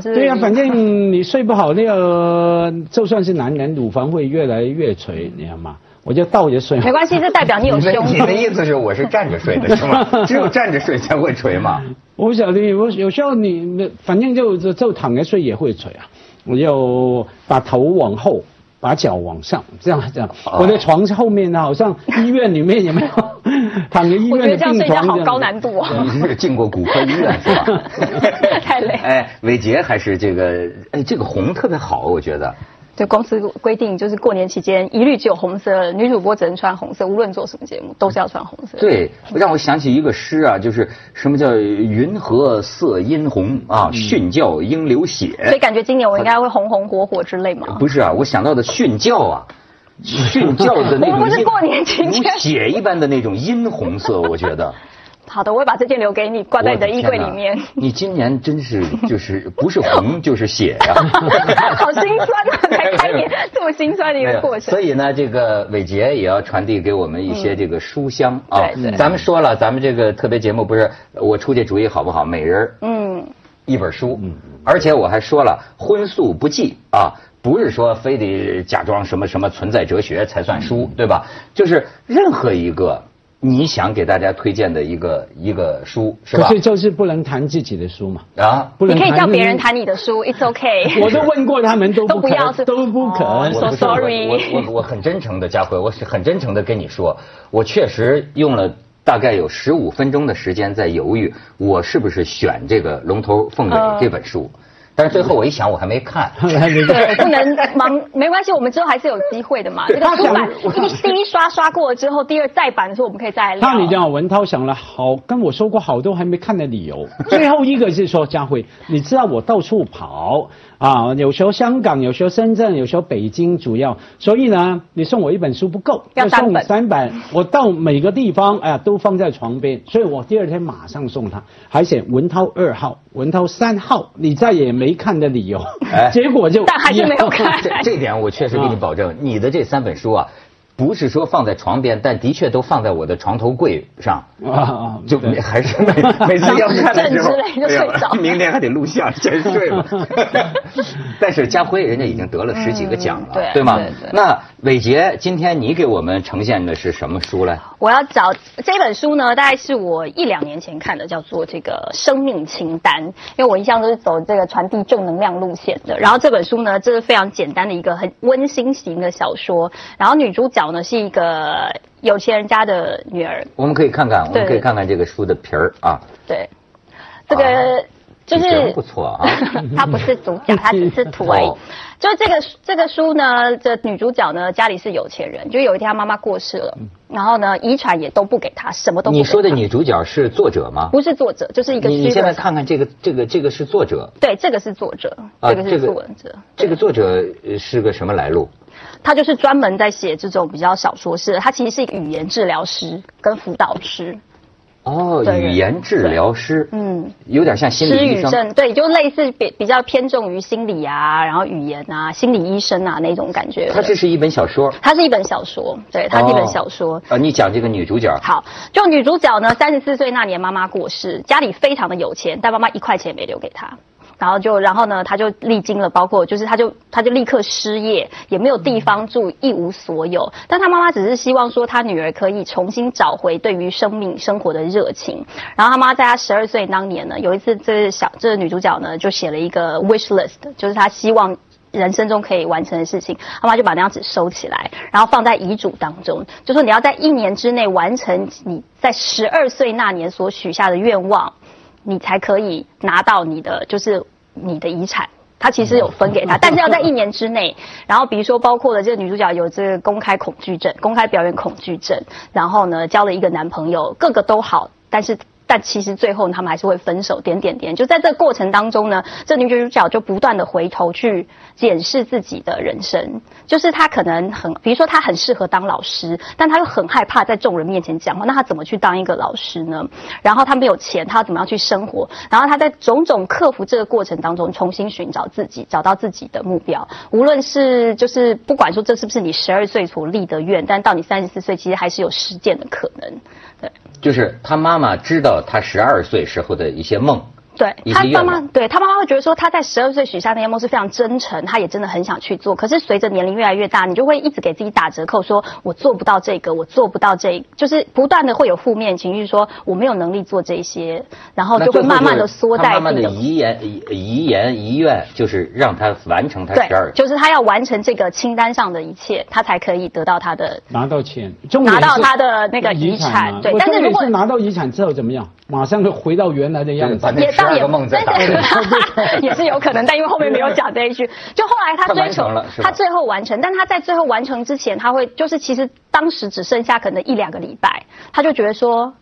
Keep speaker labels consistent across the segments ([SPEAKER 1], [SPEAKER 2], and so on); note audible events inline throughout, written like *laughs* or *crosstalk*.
[SPEAKER 1] 是
[SPEAKER 2] 对呀、反正 *laughs* 你睡不好，那个就算是男人，乳房会越来越垂，你知道吗？我就倒着睡。
[SPEAKER 1] 没关系，这代表你有
[SPEAKER 3] 你的
[SPEAKER 1] 胸。
[SPEAKER 3] 你的意思是我是站着睡的是吗？*laughs* 只有站着睡才会垂吗？
[SPEAKER 2] 我不晓得，我有时候你反正就就就躺着睡也会垂啊。我就把头往后，把脚往上，这样这样。
[SPEAKER 3] 哦
[SPEAKER 2] 我的床是后面呢，好像医院里面有没有 *laughs* 躺着医院
[SPEAKER 1] 我觉得这样
[SPEAKER 2] 院的病
[SPEAKER 1] 睡觉好高难度啊。
[SPEAKER 3] 你是进过骨科医院是吧？*laughs*
[SPEAKER 1] 太累
[SPEAKER 3] 哎，伟杰还是这个，哎，这个红特别好，我觉得。
[SPEAKER 1] 对公司规定，就是过年期间一律只有红色，女主播只能穿红色，无论做什么节目都是要穿红色。，
[SPEAKER 3] 对，让我想起一个诗啊，就是什么叫“云何色殷红啊，训教应流血”。
[SPEAKER 1] 所以感觉今年我应该会红红火火之类吗。
[SPEAKER 3] 不是啊，我想到的训教啊，*laughs* 训教的那种
[SPEAKER 1] 我们不是过年期间
[SPEAKER 3] 血一般的那种殷红色，我觉得。
[SPEAKER 1] 好的，我会把这件留给你，挂在你的衣柜里面
[SPEAKER 3] 你今年真是就是不是红就是血呀、*laughs*
[SPEAKER 1] 好心酸啊！才开年 *laughs* 这么心酸的一个过程。
[SPEAKER 3] 所以呢，这个伟杰也要传递给我们一些这个书香啊。
[SPEAKER 1] 对对
[SPEAKER 3] 咱们说了，咱们这个特别节目不是我出这主意好不好？每人
[SPEAKER 1] 嗯，
[SPEAKER 3] 一本书，嗯而且我还说了，荤素不忌啊，不是说非得假装什么什么存在哲学才算书，对吧？就是任何一个你想给大家推荐的一个一个书，是吧
[SPEAKER 2] 可？是就是不能谈自己的书嘛，
[SPEAKER 3] 啊，
[SPEAKER 2] 不能
[SPEAKER 1] 你可以叫别人。谈你的书，It's OK。*laughs*
[SPEAKER 2] 我都问过他们，都不
[SPEAKER 1] 都不要
[SPEAKER 2] 都不肯。
[SPEAKER 1] So sorry
[SPEAKER 3] 我我我我很真诚的，佳慧，我是很真诚的跟你说，我确实用了大概有十五分钟的时间在犹豫，我是不是选这个《龙头凤尾》
[SPEAKER 1] 嗯
[SPEAKER 3] 这本书，但是最后我一想，我 *laughs* 还没看。
[SPEAKER 1] 对，不能忙，没关系，我们之后还是有机会的嘛。这个出版一第一刷刷过了之后，第二再版的时候，我们可以再来聊。
[SPEAKER 2] 那你这样，文涛想了好，跟我说过好多还没看的理由。最后一个是说，佳慧，你知道我到处跑啊，有时候香港，有时候深圳，有时候北京，主要，所以呢，你送我一本书不够，
[SPEAKER 1] 要
[SPEAKER 2] 送你
[SPEAKER 1] 三本。
[SPEAKER 2] 我到每个地方，哎呀，都放在床边，所以我第二天马上送他，还写文涛二号、文涛三号，你再也没看的理由。
[SPEAKER 3] 哎。
[SPEAKER 2] 结果就
[SPEAKER 1] 但还是没有看。
[SPEAKER 3] 这这点我确实给你保证，你的这三本书啊，不是说放在床边，但的确都放在我的床头柜上。
[SPEAKER 2] 啊，
[SPEAKER 3] 就还是每每次 *laughs* 要看的时候，*laughs* *laughs* 明天还得录像，先睡了。但是家辉人家已经得了十几个奖了，
[SPEAKER 1] 嗯对
[SPEAKER 3] 吗
[SPEAKER 1] 对对？
[SPEAKER 3] 那伟杰，今天你给我们呈现的是什么书呢？
[SPEAKER 1] 我要找这本书呢，大概是我一两年前看的，叫做这个《生命清单》。因为我一向都是走这个传递正能量路线的。然后这本书呢，这是非常简单的一个很温馨型的小说。然后女主角呢是一个有钱人家的女儿，
[SPEAKER 3] 我们可以看看，我们可以看看这个书的皮儿啊，
[SPEAKER 1] 对，这个、
[SPEAKER 3] 啊
[SPEAKER 1] 就是
[SPEAKER 3] 不错啊。*laughs*
[SPEAKER 1] 她不是主角，她只是图而已
[SPEAKER 3] 哦。
[SPEAKER 1] 就这个这个书呢，这女主角呢家里是有钱人，就有一天她妈妈过世了，然后呢遗产也都不给她，什么都不给
[SPEAKER 3] 你说的女主角是作者吗？
[SPEAKER 1] 不是作者，就是一个
[SPEAKER 3] 你你现在看看这个这个这个是作者，
[SPEAKER 1] 对，这个是作者，
[SPEAKER 3] 啊
[SPEAKER 1] 这个是作者，
[SPEAKER 3] 这个作者呃是个什么来路？
[SPEAKER 1] 他就是专门在写这种比较小说式的，他其实是一个语言治疗师跟辅导师，
[SPEAKER 3] 哦，语言治疗师，
[SPEAKER 1] 嗯，
[SPEAKER 3] 有点像心理医生。
[SPEAKER 1] 对，就类似比比较偏重于心理啊，然后语言啊，心理医生啊那种感觉的。
[SPEAKER 3] 它这是一本小说。
[SPEAKER 1] 它是一本小说，对，它是一本小说。
[SPEAKER 3] 啊，你讲这个女主角，
[SPEAKER 1] 好，就女主角呢，三十四岁那年妈妈过世，家里非常的有钱，但妈妈一块钱也没留给她。然后就，然后呢，她就历经了，包括就是，她就她就立刻失业，也没有地方住，一无所有。但她妈妈只是希望说，她女儿可以重新找回对于生命生活的热情。然后她妈在她十二岁当年呢，有一次这小这个女主角呢，就写了一个 wish list，就是她希望人生中可以完成的事情，他妈就把那张纸收起来，然后放在遗嘱当中，就说你要在一年之内完成你在十二岁那年所许下的愿望，你才可以拿到你的就是你的遗产。他其实有分给他，但是要在一年之内。然后比如说，包括了这个女主角有这个公开恐惧症、公开表演恐惧症，然后呢交了一个男朋友，个个都好，但是但其实最后他们还是会分手，点点点。就在这个过程当中呢，这女主角就不断的回头去检视自己的人生，就是她可能很，比如说她很适合当老师，但她又很害怕在众人面前讲话，那她怎么去当一个老师呢？然后她没有钱，她要怎么样去生活？然后她在种种克服这个过程当中，重新寻找自己，找到自己的目标。无论是就是不管说这是不是你十二岁所立的愿，但到你三十四岁，其实还是有实践的可能。对。
[SPEAKER 3] 就是她妈妈知道他十二岁时候的一些梦，
[SPEAKER 1] 对他妈妈对他妈妈会觉得说他在十二岁许下那些梦是非常真诚，他也真的很想去做。可是随着年龄越来越大，你就会一直给自己打折扣，说我做不到这个，我做不到这个，就是不断的会有负面情绪，说我没有能力做这些，然后就会慢慢的缩在
[SPEAKER 3] 他妈妈的。遗言遗遗言遗愿就是让他完成他十二，
[SPEAKER 1] 就是他要完成这个清单上的一切，他才可以得到他的
[SPEAKER 2] 拿到钱，
[SPEAKER 1] 拿到他的那个遗产
[SPEAKER 2] 嘛
[SPEAKER 1] 对但是如果
[SPEAKER 2] 是拿到遗产之后怎么样？马上就回到原来的样子
[SPEAKER 1] 也倒也
[SPEAKER 3] 12个梦再打
[SPEAKER 1] 但
[SPEAKER 3] 回来
[SPEAKER 1] 是也是有可能，但因为后面没有讲这一句，*laughs* 就后来他追求他最后完成，但他在最后完成之前，他会就是其实当时只剩下可能一两个礼拜，他就觉得说。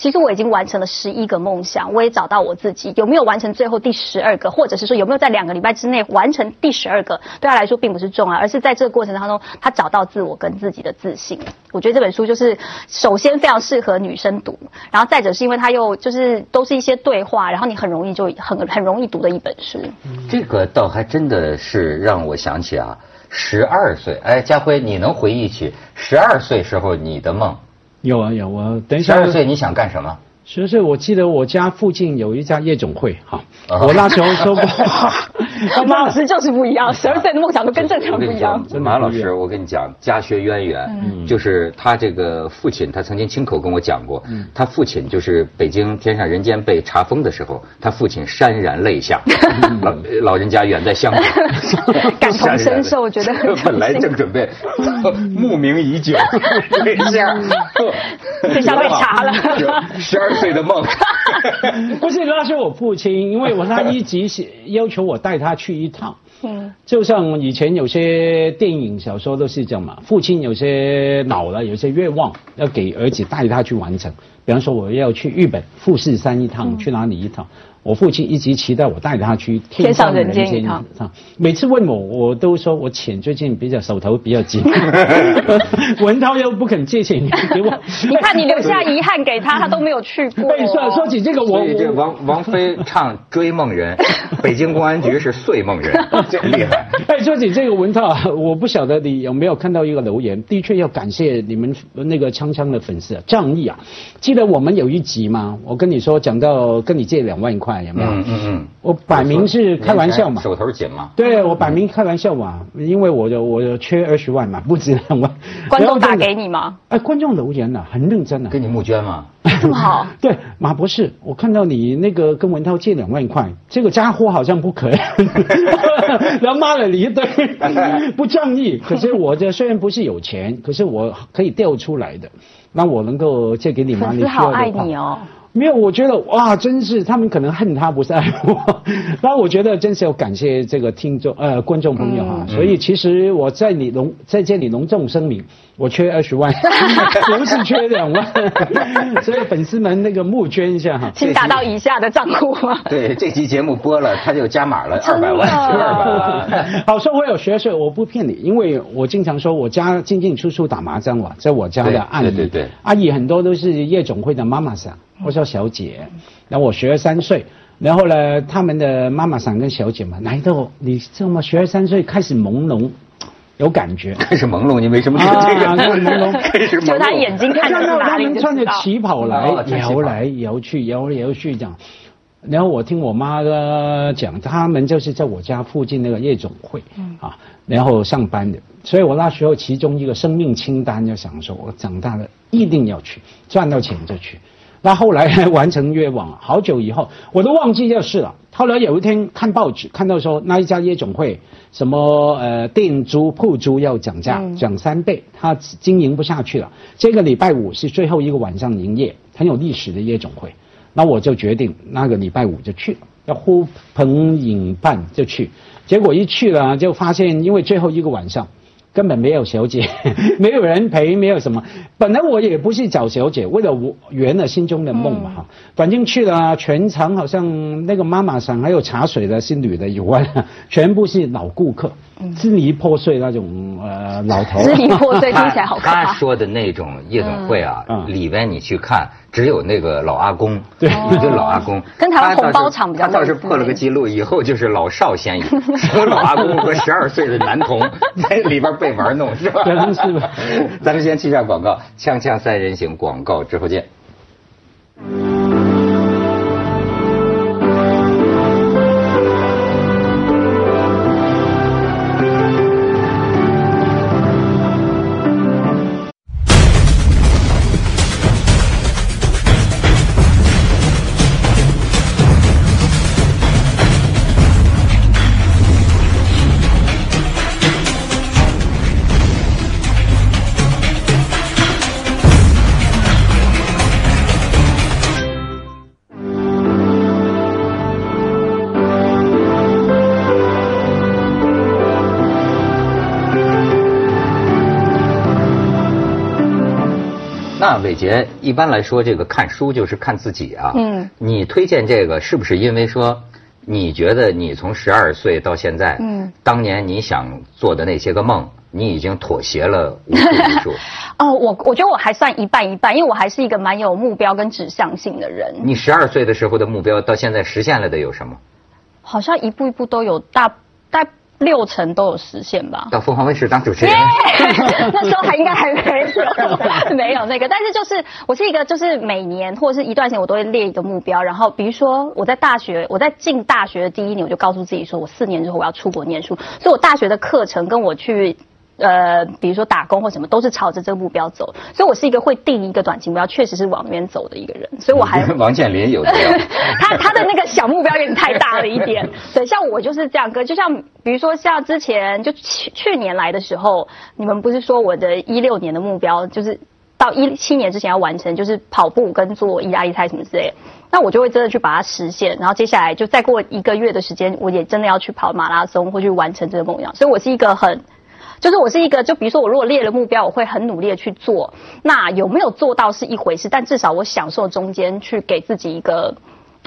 [SPEAKER 1] 其实我已经完成了十一个梦想，我也找到我自己。有没有完成最后第十二个，或者是说有没有在两个礼拜之内完成第十二个，对他来说并不是重要，而是在这个过程当中，他找到自我跟自己的自信。我觉得这本书就是首先非常适合女生读，然后再者是因为它又就是都是一些对话，然后你很容易就很很容易读的一本书。
[SPEAKER 3] 这个倒还真的是让我想起啊，十二岁，哎，家辉，你能回忆起十二岁时候你的梦？
[SPEAKER 2] 有啊有啊，等一下
[SPEAKER 3] 十二岁你想干什么？
[SPEAKER 2] 十岁，我记得我家附近有一家夜总会，哈，
[SPEAKER 3] 啊。
[SPEAKER 2] 我那时候说过，
[SPEAKER 1] 马 *laughs* 老师就是不一样，十二岁的梦想都跟正常不一样。
[SPEAKER 3] 讲。，马老师，我跟你讲，家学渊源，就是他这个父亲，他曾经亲口跟我讲过，他父亲就是北京天上人间被查封的时候，他父亲潸然泪下，*laughs* 老老人家远在香港，*laughs*
[SPEAKER 1] 感同身受我觉得很
[SPEAKER 3] 本来正准备慕名已久，这下
[SPEAKER 1] 这下被查了。
[SPEAKER 3] 十二岁的梦，*laughs*
[SPEAKER 2] 不是那是我父亲，因为我他一直是要求我带他去一趟。
[SPEAKER 1] 嗯，
[SPEAKER 2] 就像以前有些电影、小说都是这样嘛，父亲有些老了，有些愿望要给儿子带他去完成。比方说，我要去日本富士山一趟，去哪里一趟？我父亲一直期待我带他去
[SPEAKER 1] 天上人间一趟。
[SPEAKER 2] 每次问我，我都说我钱最近比较手头比较紧，*laughs* 文涛又不肯借钱给我。
[SPEAKER 1] 你看你留下遗憾给他，他都没有去过。
[SPEAKER 2] 对，说说起这个，我
[SPEAKER 3] 所以这
[SPEAKER 2] 我
[SPEAKER 3] 王王菲唱《追梦人》，*laughs* 北京公安局是睡梦人，*laughs* 真厉害。
[SPEAKER 2] 哎，说起这个文涛啊，我不晓得你有没有看到一个留言，的确要感谢你们那个锵锵的粉丝啊，仗义啊！记得我们有一集吗？我跟你说讲到跟你借两万块，有没有？
[SPEAKER 3] 嗯嗯嗯，
[SPEAKER 2] 我摆明是开玩笑嘛。
[SPEAKER 3] 手头紧嘛。
[SPEAKER 2] 对，我摆明开玩笑嘛，因为我的我缺二十万嘛，*laughs* 不止两万。
[SPEAKER 1] 观众打给你吗？
[SPEAKER 2] 哎，观众留言了、很认真啊。
[SPEAKER 3] 跟你募捐嘛？
[SPEAKER 1] 这么好？*laughs*
[SPEAKER 2] 对，马博士，我看到你那个跟文涛借两万块，这个家伙好像不可以，然后骂了你一堆，*laughs* 不仗义。可是我这虽然不是有钱，可是我可以调出来的，那我能够借给你吗？
[SPEAKER 1] 粉
[SPEAKER 2] 你需要的
[SPEAKER 1] 丝好爱你哦。
[SPEAKER 2] 没有，我觉得哇，真是他们可能恨他，不是爱我。*laughs* 那我觉得真是要感谢这个听众呃观众朋友哈、所以其实我在你隆在这里隆重声明，我缺二十万，*laughs* 不是缺两万，*laughs* 所以粉丝们那个募捐一下哈。
[SPEAKER 1] 请打到以下的账户吗？
[SPEAKER 3] 对，这期节目播了，他就加码了二百万，缺二百万。
[SPEAKER 2] 好，说我有学识，我不骗你，因为我经常说我家进进出出打麻将嘛，在我家
[SPEAKER 3] 对
[SPEAKER 2] 的阿姨，
[SPEAKER 3] 对对对
[SPEAKER 2] 阿姨很多都是夜总会的妈妈桑，或叫小姐。然后我学了三岁，然后呢，他们的妈妈桑跟小姐嘛，来到你这么学了三岁开始朦胧，有感觉。
[SPEAKER 3] 开始朦胧，你为什么这个？
[SPEAKER 2] 啊开始朦胧 *laughs*
[SPEAKER 3] 开始朦胧。
[SPEAKER 1] 就他眼睛看
[SPEAKER 2] 到他们穿着。旗袍来摇来摇去，摇来摇去这样。然后我听我妈的讲，他们就是在我家附近那个夜总会，啊，然后上班的。所以我那时候其中一个生命清单就想说，我长大了一定要去，赚到钱就去。那后来完成愿望，好久以后我都忘记这事了。后来有一天看报纸，看到说那一家夜总会什么呃店租铺租要涨价，涨三倍，他经营不下去了。这个礼拜五是最后一个晚上营业，很有历史的夜总会。那我就决定那个礼拜五就去了，要呼朋引伴就去。结果一去了就发现，因为最后一个晚上。根本没有小姐，*laughs* 没有人陪，没有什么。本来我也不是找小姐，为了我圆了心中的梦嘛哈。反正去了全场，好像那个妈妈桑还有茶水的是女的以外，*laughs* 全部是老顾客，支离破碎那种呃老头。*laughs*
[SPEAKER 1] 支离破碎听起来好可
[SPEAKER 3] 他。说的那种夜总会啊，
[SPEAKER 2] 嗯
[SPEAKER 3] 里边你去看，只有那个老阿公，
[SPEAKER 2] 对
[SPEAKER 3] 一个老阿公，
[SPEAKER 1] 跟台湾红包场比较
[SPEAKER 3] 他倒是破了个记录，以后就是老少咸宜，*laughs* 有老阿公和十二岁的男童 *laughs* 在里边被玩弄，是吧？
[SPEAKER 2] 是吧。
[SPEAKER 3] 咱们先去下广告，锵锵三人行广告之后见。那伟杰一般来说，这个看书就是看自己啊。
[SPEAKER 1] 嗯
[SPEAKER 3] 你推荐这个是不是因为说，你觉得你从十二岁到现在，
[SPEAKER 1] 嗯，
[SPEAKER 3] 当年你想做的那些个梦，你已经妥协了无数无数。*laughs*
[SPEAKER 1] 哦，我我觉得我还算一半一半，因为我还是一个蛮有目标跟指向性的人，
[SPEAKER 3] 你十二岁的时候的目标到现在实现了的有什么？
[SPEAKER 1] 好像一步一步都有大大六成都有实现吧。
[SPEAKER 3] 到凤凰卫视当主持人。
[SPEAKER 1] 那时候还应该还没有没有那个，但是就是我是一个就是每年或者是一段时间我都会列一个目标，然后比如说我在大学我在进大学的第一年我就告诉自己说我四年之后我要出国念书，所以我大学的课程跟我去。呃，比如说打工或什么，都是朝着这个目标走，所以我是一个会定一个短期目标，确实是往那边走的一个人，所以我还 *laughs*
[SPEAKER 3] 王健林有这样。*laughs*
[SPEAKER 1] 他他的那个小目标有点太大了一点，对，像我就是这样哥，就像比如说像之前就去去年来的时候，你们不是说我的一六年的目标就是到一七年之前要完成，就是跑步跟做意大利菜什么之类的，那我就会真的去把它实现，然后接下来就再过一个月的时间，我也真的要去跑马拉松或去完成这个梦想，所以我是一个很。就是我是一个，就比如说我如果列了目标，我会很努力的去做。那有没有做到是一回事，但至少我享受中间去给自己一个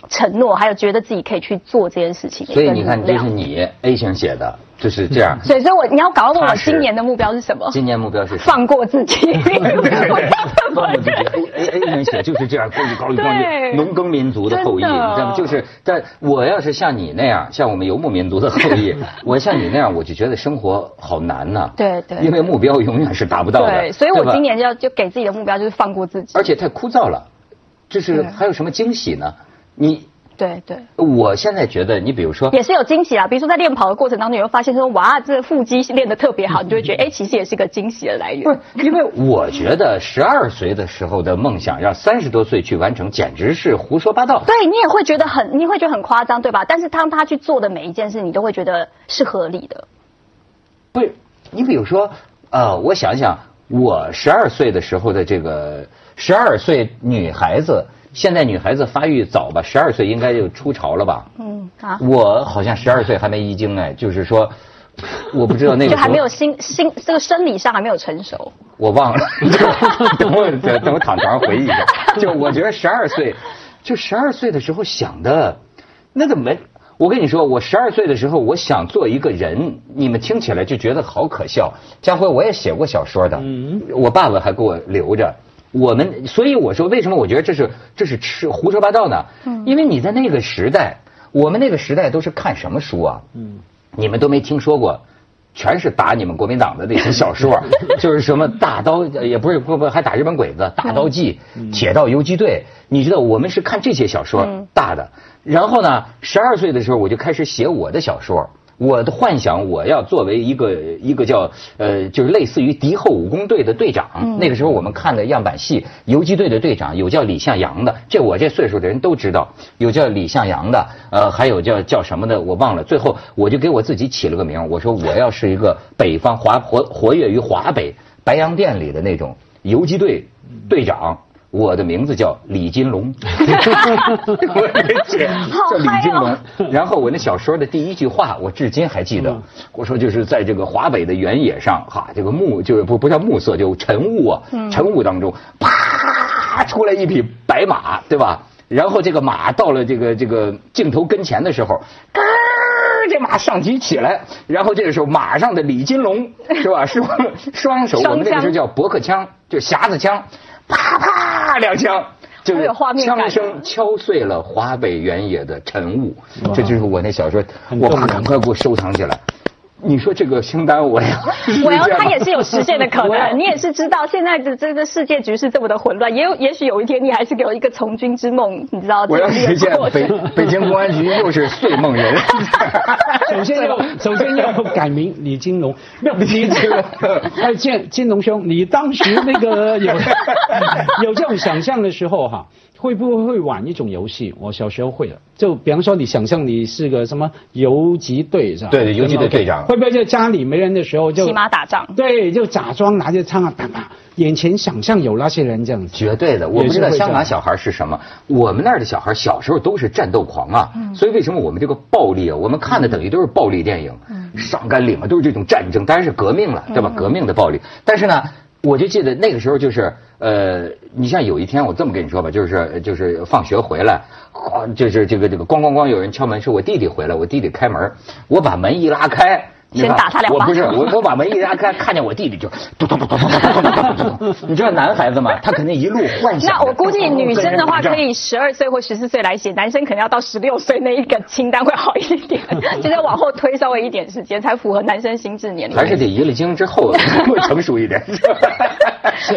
[SPEAKER 1] 承诺，还有觉得自己可以去做这件事情。
[SPEAKER 3] 所以你看，这是你 A 型写的，就是这样。
[SPEAKER 1] 所以，所以我你要赶快问我今年的目标是什么？
[SPEAKER 3] 今年目标是
[SPEAKER 1] 放过自己。
[SPEAKER 3] 放过自己。A A 型写就是这样，高举高举高举，农耕民族的后裔，你知道吗？就是，但我要是像你那样，像我们游牧民族的后裔，*laughs* 我像你那样，我就觉得生活好难呐。
[SPEAKER 1] 对对。
[SPEAKER 3] 因为目标永远是达不到的。
[SPEAKER 1] 对，所以我今年就要就给自己的目标就是放过自己。
[SPEAKER 3] 而且太枯燥了，就是还有什么惊喜呢？你。
[SPEAKER 1] 对对，
[SPEAKER 3] 我现在觉得，你比如说，
[SPEAKER 1] 也是有惊喜啊。比如说在练跑的过程当中，你会发现说，哇，这个腹肌练得特别好，*laughs* 你就会觉得，哎，其实也是个惊喜的来源。
[SPEAKER 3] 不是，因为我觉得十二岁的时候的梦想，让三十多岁去完成，简直是胡说八道。
[SPEAKER 1] 对你也会觉得很，你会觉得很夸张，对吧？但是当他去做的每一件事，你都会觉得是合理的。
[SPEAKER 3] 不是，你比如说，呃，我想想，我十二岁的时候的这个十二岁女孩子。现在女孩子发育早吧，十二岁应该就出潮了吧？嗯啊，我好像十二岁还没遗精哎，就是说，我不知道那个
[SPEAKER 1] 就还没有心心这个生理上还没有成熟。
[SPEAKER 3] 我忘了，*laughs* 等我等等我躺床上回忆一下。就我觉得十二岁，就十二岁的时候想的，那个没。我跟你说，我十二岁的时候，我想做一个人，你们听起来就觉得好可笑。家辉，我也写过小说的，我爸爸还给我留着。我们所以我说，为什么我觉得这是这是吃胡说八道呢？嗯，因为你在那个时代，我们那个时代都是看什么书啊？嗯，你们都没听说过，全是打你们国民党的那些小说，*laughs* 就是什么大刀也不是不不还打日本鬼子，大刀记、铁道游击队，你知道我们是看这些小说大的。然后呢，十二岁的时候我就开始写我的小说。我的幻想，我要作为一个一个叫呃，就是类似于敌后武工队的队长。那个时候我们看的样板戏，游击队的队长有叫李向阳的，这我这岁数的人都知道。有叫李向阳的，呃，还有叫叫什么的，我忘了。最后我就给我自己起了个名，我说我要是一个北方华活活跃于华北白洋淀里的那种游击队队长。我的名字叫李金龙，*laughs* 我的姐叫李金龙。然后我那小说的第一句话，我至今还记得。我说就是在这个华北的原野上，哈，这个暮就是不不叫暮色，就晨雾啊，晨雾当中，啪出来一匹白马，对吧？然后这个马到了这个这个镜头跟前的时候，咯，这马上举起来，然后这个时候马上的李金龙是吧？双双手，我们那个时候叫驳壳枪，就匣子枪。啪啪两枪，就是枪声敲碎了华北原野的晨雾。这就是我那小说，我爸赶快给我收藏起来。你说这个清单 *laughs* 我要，
[SPEAKER 1] 我要他也是有实现的可能。你也是知道现在的这个世界局势这么的混乱，也有也许有一天你还是给我一个从军之梦，你知道？
[SPEAKER 3] 我要实现北北京公安局又是睡梦人。*laughs* *laughs*
[SPEAKER 2] 首先要首先要改名李金龙，没有李金龙。哎，金金龙兄，你当时那个有有这种想象的时候哈？会不会玩一种游戏？我小时候会的，就比方说你想象你是个什么游击队是吧？
[SPEAKER 3] 对，游击队队长。
[SPEAKER 2] 会不会在家里没人的时候就
[SPEAKER 1] 骑马打仗？
[SPEAKER 2] 对，就假装拿着枪啊打打，眼前想象有那些人这样子。
[SPEAKER 3] 绝对的，我不知道香港小孩是什么，我们那儿的小孩小时候都是战斗狂啊，所以为什么我们这个暴力啊，我们看的等于都是暴力电影，嗯上甘岭啊都是这种战争，当然是革命了，对吧？革命的暴力，但是呢。我就记得那个时候就是呃，你像有一天我这么跟你说吧，就是就是放学回来，就是这个这个咣咣咣有人敲门，是我弟弟回来，我弟弟开门，我把门一拉开。
[SPEAKER 1] 先打他两
[SPEAKER 3] 我不是
[SPEAKER 1] 巴掌
[SPEAKER 3] 我，我把门一拉开，看见我弟弟就咚咚咚咚咚咚咚咚咚咚咚。你知道男孩子嘛，他肯定一路幻想。
[SPEAKER 1] 那我估计女生的话可
[SPEAKER 3] 以。
[SPEAKER 1] 以十二岁或十四岁来写，男生可能要到十六岁那一个清单会好一点，*laughs* 就是往后推稍微一点时间，才符合男生心智年龄。
[SPEAKER 3] 还是得遗了精之后 *laughs* 会成熟一点。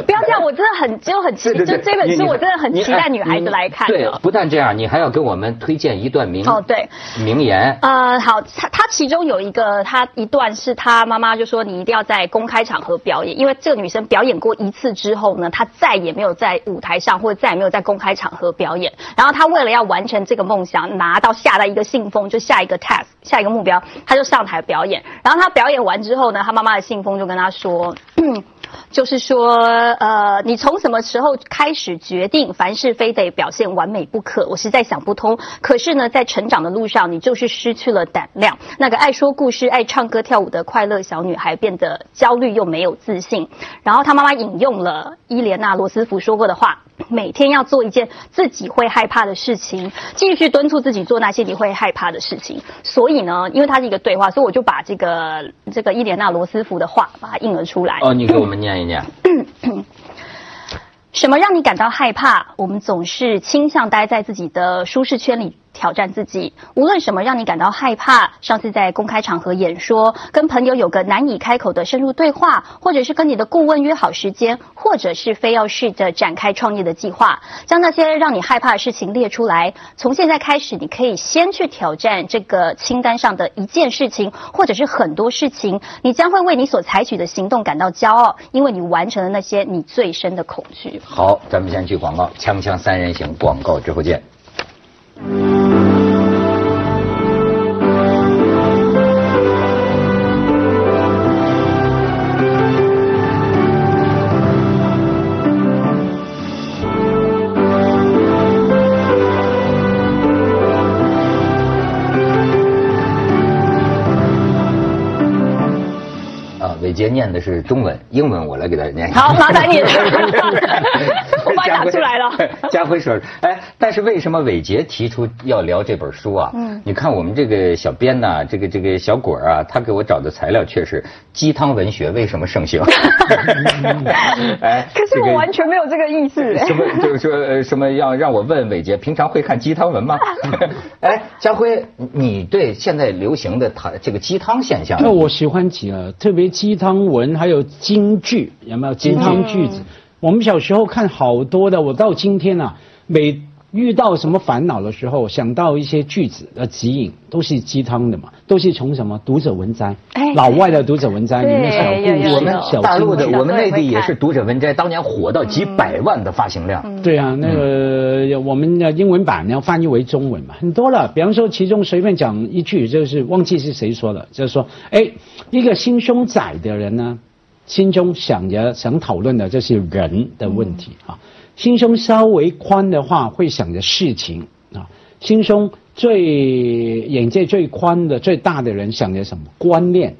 [SPEAKER 1] 不要这样，我真的很就很期，就这本书我真的很期待女孩子来看
[SPEAKER 3] 对
[SPEAKER 1] 的，。
[SPEAKER 3] 不但这样，你还要给我们推荐一段名
[SPEAKER 1] 哦对
[SPEAKER 3] 名言。
[SPEAKER 1] 呃，好，他他其中有一个，他一段是他妈妈就说你一定要在公开场合表演，因为这个女生表演过一次之后呢，她再也没有在舞台上或者再也没有在公开场合表演。然后她为了要完成这个梦想，拿到下的一个信封，就下一个 task，下一个目标，她就上台表演。然后她表演完之后呢，她妈妈的信封就跟她说。嗯就是说，呃，你从什么时候开始决定凡事非得表现完美不可？我实在想不通。可是呢，在成长的路上，你就是失去了胆量。那个爱说故事、爱唱歌跳舞的快乐小女孩变得焦虑又没有自信。然后她妈妈引用了伊莲娜·罗斯福说过的话：每天要做一件自己会害怕的事情，继续敦促自己做那些你会害怕的事情。所以呢，因为它是一个对话，所以我就把这个这个伊莲娜·罗斯福的话把它印了出来。
[SPEAKER 3] 哦，你给我们念一念。*clears throat*
[SPEAKER 1] 什么让你感到害怕？我们总是倾向待在自己的舒适圈里挑战自己。无论什么让你感到害怕，上次在公开场合演说，跟朋友有个难以开口的深入对话，或者是跟你的顾问约好时间，或者是非要试着展开创业的计划，将那些让你害怕的事情列出来。从现在开始，你可以先去挑战这个清单上的一件事情，或者是很多事情。你将会为你所采取的行动感到骄傲，因为你完成了那些你最深的恐惧。
[SPEAKER 3] 好，咱们先去广告，锵锵三人行，广告之后见。啊，伟杰念的是中文，英文我来给他念。
[SPEAKER 1] 好麻烦你了 *laughs* 我帮你打出来了。*laughs*
[SPEAKER 3] 家辉说：“哎，但是为什么伟杰提出要聊这本书啊？
[SPEAKER 1] 嗯
[SPEAKER 3] 你看我们这个小编呐、这个这个小果儿啊，他给我找的材料却是鸡汤文学为什么盛行？*laughs* 哎，
[SPEAKER 1] 可是我完全没有这个意思。
[SPEAKER 3] 什么就是说呃什么要让我问伟杰平常会看鸡汤文吗？*laughs* 哎，家辉，你对现在流行的他这个鸡汤现象，
[SPEAKER 2] 那我喜欢极了，特别鸡汤文还有京剧，有没有鸡汤句子？我们小时候看好多的，我到今天啊，每遇到什么烦恼的时候，想到一些句子的指引，都是鸡汤的嘛，都是从什么读者文摘，
[SPEAKER 1] 哎
[SPEAKER 2] 老外的读者文摘里面小故事、
[SPEAKER 3] 我们
[SPEAKER 2] 小
[SPEAKER 3] 大陆的我们内地也是读者文摘，当年火到几百万的发行量。
[SPEAKER 2] 对啊，那个我们的英文版要翻译为中文嘛，很多了。比方说，其中随便讲一句，就是忘记是谁说的，就是说，哎，一个心胸窄的人呢，心中想着想讨论的就是人的问题啊；心胸稍微宽的话，会想着事情啊；心胸最眼界最宽的、最大的人，想着什么观念。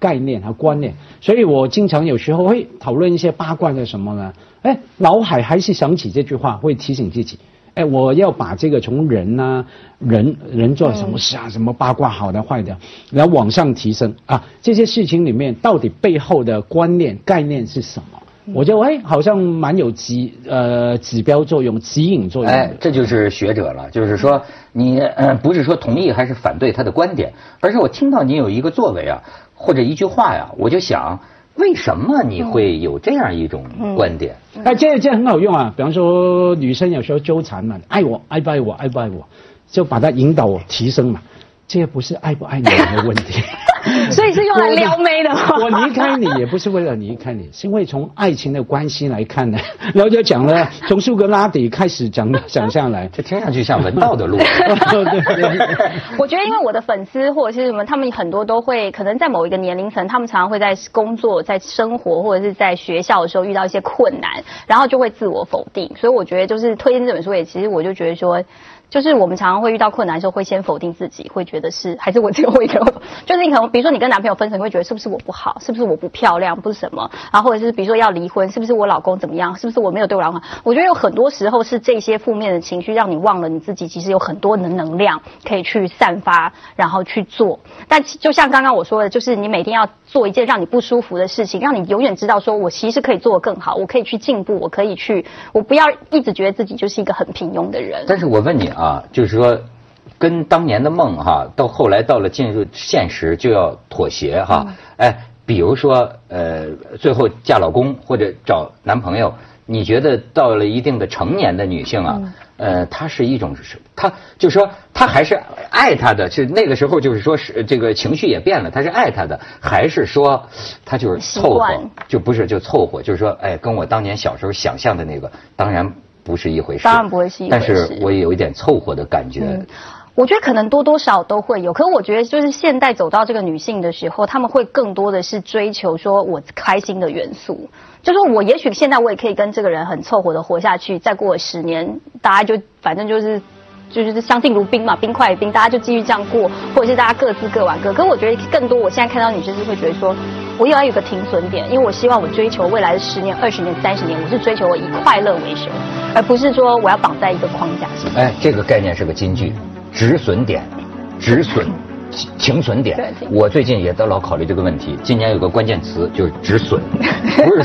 [SPEAKER 2] 概念和观念，所以我经常有时候会讨论一些八卦的什么呢？哎，脑海还是想起这句话，会提醒自己，哎，我要把这个从人呐、人人做什么事啊，什么八卦好的坏的，然后往上提升啊，这些事情里面到底背后的观念概念是什么？我觉得哎，好像蛮有指呃指标作用、指引作用。
[SPEAKER 3] 哎，这就是学者了，就是说你呃不是说同意还是反对他的观点，而是我听到你有一个作为啊，或者一句话呀，我就想，为什么你会有这样一种观点？
[SPEAKER 2] 哎，这这很好用啊！比方说，女生有时候纠缠嘛，爱我，爱不爱我，爱不爱我，就把它引导我提升嘛。这也不是爱不爱你的问题，
[SPEAKER 1] 所以是用来撩妹的吗？
[SPEAKER 2] 我离开你也不是为了离开你，是因为从爱情的关系来看呢。然后就讲了，从苏格拉底开始讲讲下来。
[SPEAKER 3] 这听上去像文道的路。*laughs* *laughs*
[SPEAKER 1] 我觉得，因为我的粉丝或者是什么，他们很多都会可能在某一个年龄层，他们常常会在工作、在生活或者是在学校的时候遇到一些困难，然后就会自我否定。所以我觉得，就是推荐这本书也，其实我就觉得说，就是我们常常会遇到困难的时候，会先否定自己，会觉得是还是我只有一个，*laughs* 就是你可能比如说你跟男朋友分手，你会觉得是不是我不好，是不是我不漂亮，不是什么，然后或者是比如说要离婚，是不是我老公怎么样，是不是我没有对我老公好？我觉得有很多时候是这些负面的情绪让你忘了你自己，其实有很多的能量可以去散发，然后去做。但就像刚刚我说的，就是你每天要做一件让你不舒服的事情，让你永远知道说我其实可以做得更好，我可以去进步，我可以去，我不要一直觉得自己就是一个很平庸的人。
[SPEAKER 3] 但是我问你啊，就是说，跟当年的梦哈，到后来到了进入现实就要妥协哈。哎，比如说呃，最后嫁老公或者找男朋友，你觉得到了一定的成年的女性啊，呃，她是一种是，她就是说她还是爱他的，是那个时候就是说是这个情绪也变了，她是爱他的，还是说她就是凑合，就不是就凑合，就是说哎，跟我当年小时候想象的那个，当然不是一回事，
[SPEAKER 1] 当然不会是一回事
[SPEAKER 3] 但是我也有一点凑合的感觉。
[SPEAKER 1] 嗯我觉得可能多多少少都会有，可我觉得就是现代走到这个女性的时候，他们会更多的是追求说我开心的元素，就说我也许现在我也可以跟这个人很凑合的活下去，再过十年，大家就反正就是。就是相敬如宾嘛，冰块冰，大家就继续这样过，或者是大家各自各玩各。可我觉得更多，我现在看到女生是会觉得说，我也要有个停损点，因为我希望我追求未来的十年、二十年、三十年，我是追求我以快乐为生，而不是说我要绑在一个框架上。
[SPEAKER 3] 哎，这个概念是个金句，止损点，止损，停损点我最近也在老考虑这个问题。今年有个关键词就是止损，*laughs* 不是